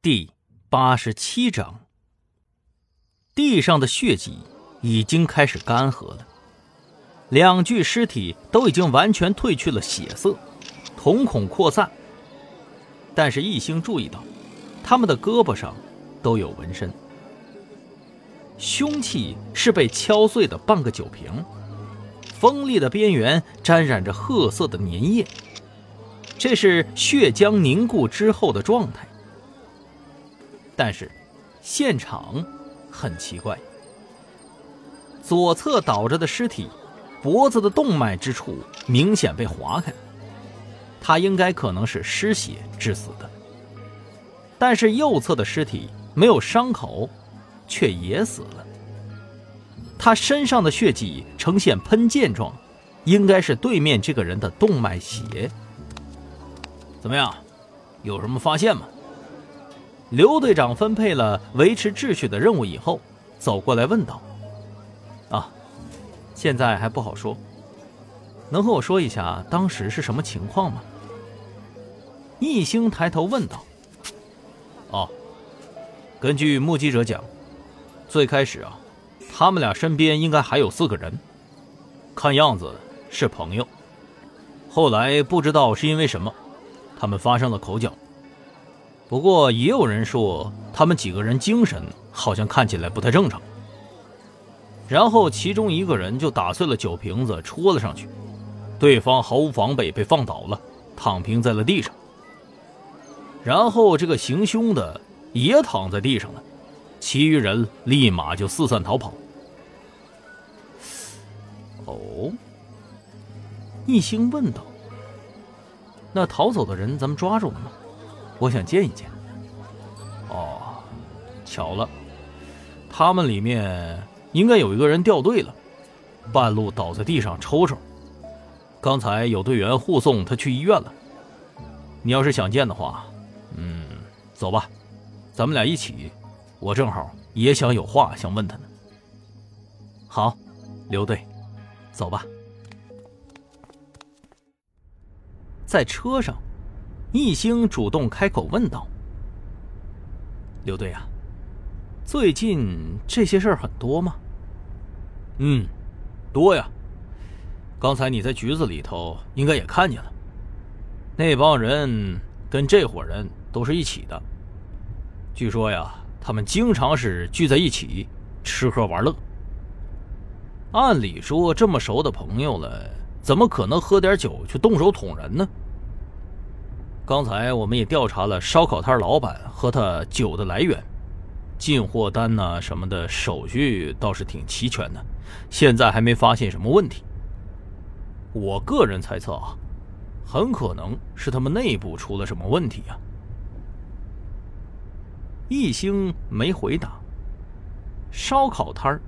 第八十七章，地上的血迹已经开始干涸了，两具尸体都已经完全褪去了血色，瞳孔扩散。但是一星注意到，他们的胳膊上都有纹身，凶器是被敲碎的半个酒瓶，锋利的边缘沾染着褐色的粘液，这是血浆凝固之后的状态。但是，现场很奇怪。左侧倒着的尸体，脖子的动脉之处明显被划开，他应该可能是失血致死的。但是右侧的尸体没有伤口，却也死了。他身上的血迹呈现喷溅状，应该是对面这个人的动脉血。怎么样，有什么发现吗？刘队长分配了维持秩序的任务以后，走过来问道：“啊，现在还不好说，能和我说一下当时是什么情况吗？”易星抬头问道：“哦，根据目击者讲，最开始啊，他们俩身边应该还有四个人，看样子是朋友。后来不知道是因为什么，他们发生了口角。”不过也有人说，他们几个人精神好像看起来不太正常。然后其中一个人就打碎了酒瓶子，戳了上去，对方毫无防备被放倒了，躺平在了地上。然后这个行凶的也躺在地上了，其余人立马就四散逃跑。哦，一星问道：“那逃走的人咱们抓住了吗？”我想见一见。哦，巧了，他们里面应该有一个人掉队了，半路倒在地上抽抽。刚才有队员护送他去医院了。你要是想见的话，嗯，走吧，咱们俩一起。我正好也想有话想问他呢。好，刘队，走吧。在车上。易星主动开口问道：“刘队啊，最近这些事儿很多吗？”“嗯，多呀。刚才你在局子里头应该也看见了，那帮人跟这伙人都是一起的。据说呀，他们经常是聚在一起吃喝玩乐。按理说，这么熟的朋友了，怎么可能喝点酒就动手捅人呢？”刚才我们也调查了烧烤摊老板和他酒的来源，进货单呐什么的手续倒是挺齐全的，现在还没发现什么问题。我个人猜测啊，很可能是他们内部出了什么问题呀。一星没回答。烧烤摊，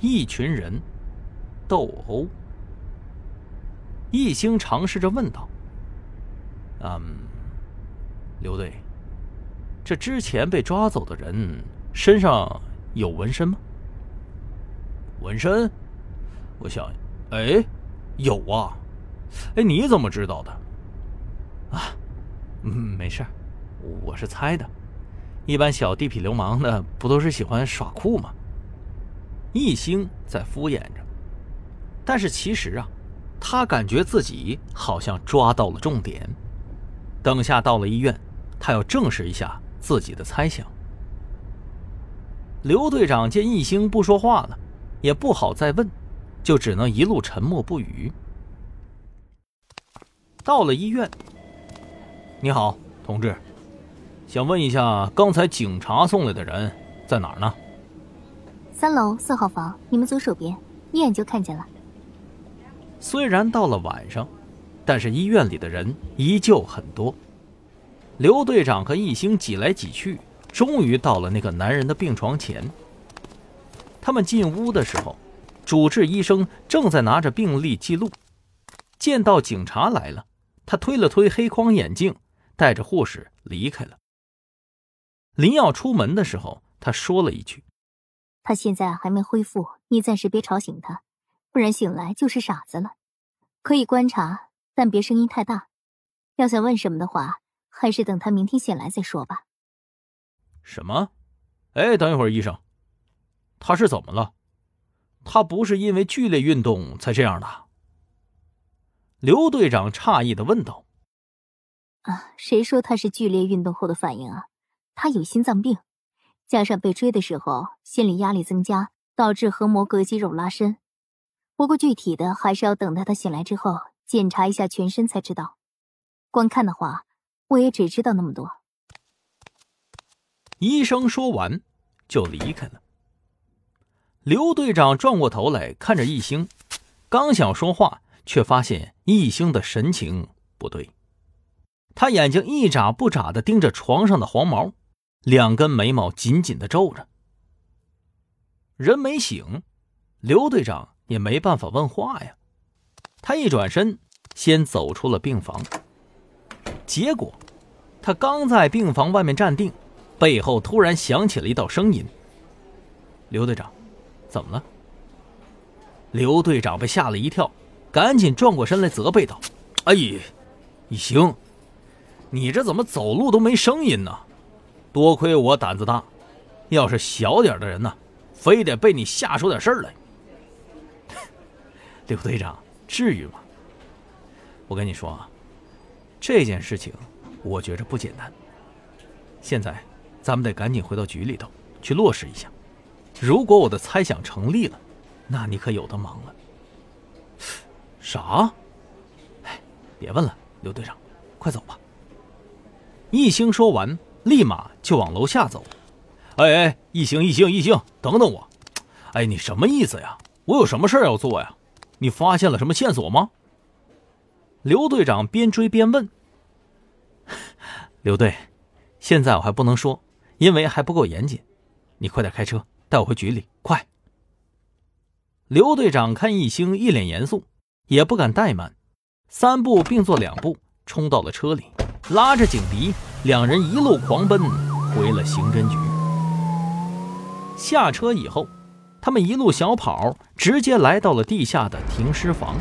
一群人斗殴。一星尝试着问道。嗯，刘队，这之前被抓走的人身上有纹身吗？纹身？我想，哎，有啊。哎，你怎么知道的？啊，嗯，没事我是猜的。一般小地痞流氓的不都是喜欢耍酷吗？一星在敷衍着，但是其实啊，他感觉自己好像抓到了重点。等下到了医院，他要证实一下自己的猜想。刘队长见易星不说话了，也不好再问，就只能一路沉默不语。到了医院，你好，同志，想问一下，刚才警察送来的人在哪儿呢？三楼四号房，你们左手边，一眼就看见了。虽然到了晚上。但是医院里的人依旧很多，刘队长和易星挤来挤去，终于到了那个男人的病床前。他们进屋的时候，主治医生正在拿着病历记录。见到警察来了，他推了推黑框眼镜，带着护士离开了。临要出门的时候，他说了一句：“他现在还没恢复，你暂时别吵醒他，不然醒来就是傻子了。可以观察。”但别声音太大，要想问什么的话，还是等他明天醒来再说吧。什么？哎，等一会儿，医生，他是怎么了？他不是因为剧烈运动才这样的？刘队长诧异的问道。啊，谁说他是剧烈运动后的反应啊？他有心脏病，加上被追的时候心理压力增加，导致横膜隔肌肉拉伸。不过具体的还是要等待他醒来之后检查一下全身才知道。光看的话，我也只知道那么多。医生说完，就离开了。刘队长转过头来看着易星，刚想说话，却发现易星的神情不对。他眼睛一眨不眨的盯着床上的黄毛，两根眉毛紧紧的皱着。人没醒，刘队长也没办法问话呀。他一转身，先走出了病房。结果，他刚在病房外面站定，背后突然响起了一道声音：“刘队长，怎么了？”刘队长被吓了一跳，赶紧转过身来责备道：“哎，你行。”你这怎么走路都没声音呢？多亏我胆子大，要是小点的人呢，非得被你吓出点事儿来。刘队长，至于吗？我跟你说啊，这件事情我觉着不简单。现在，咱们得赶紧回到局里头去落实一下。如果我的猜想成立了，那你可有的忙了。啥？哎，别问了，刘队长，快走吧。一星说完，立马就往楼下走。哎哎，一星一星一星，等等我！哎，你什么意思呀？我有什么事要做呀？你发现了什么线索吗？刘队长边追边问。刘队，现在我还不能说，因为还不够严谨。你快点开车，带我回局里，快！刘队长看易星一脸严肃，也不敢怠慢，三步并作两步冲到了车里。拉着警笛，两人一路狂奔回了刑侦局。下车以后，他们一路小跑，直接来到了地下的停尸房。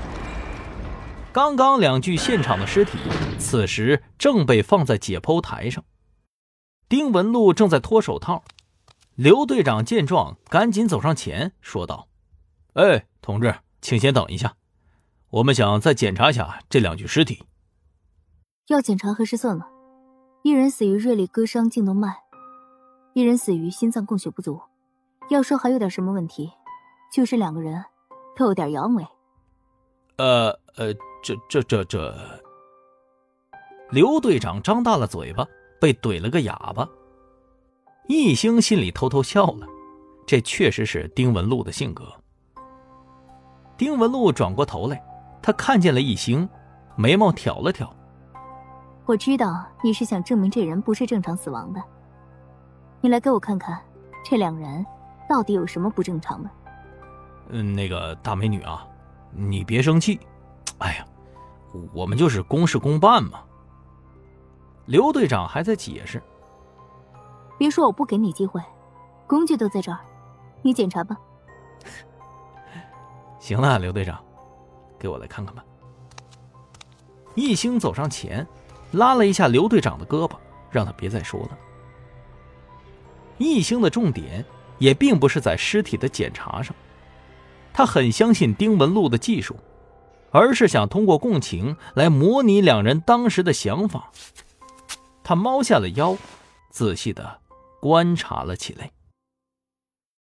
刚刚两具现场的尸体，此时正被放在解剖台上。丁文璐正在脱手套。刘队长见状，赶紧走上前说道：“哎，同志，请先等一下，我们想再检查一下这两具尸体。”要检查还是算了。一人死于锐利割伤颈动脉，一人死于心脏供血不足。要说还有点什么问题，就是两个人都有点阳痿。呃呃，这这这这……刘队长张大了嘴巴，被怼了个哑巴。易星心里偷偷笑了，这确实是丁文璐的性格。丁文璐转过头来，他看见了易星，眉毛挑了挑。我知道你是想证明这人不是正常死亡的。你来给我看看，这两人到底有什么不正常的？嗯，那个大美女啊，你别生气。哎呀，我们就是公事公办嘛。刘队长还在解释。别说我不给你机会，工具都在这儿，你检查吧。行了，刘队长，给我来看看吧。一星走上前。拉了一下刘队长的胳膊，让他别再说了。易星的重点也并不是在尸体的检查上，他很相信丁文璐的技术，而是想通过共情来模拟两人当时的想法。他猫下了腰，仔细的观察了起来。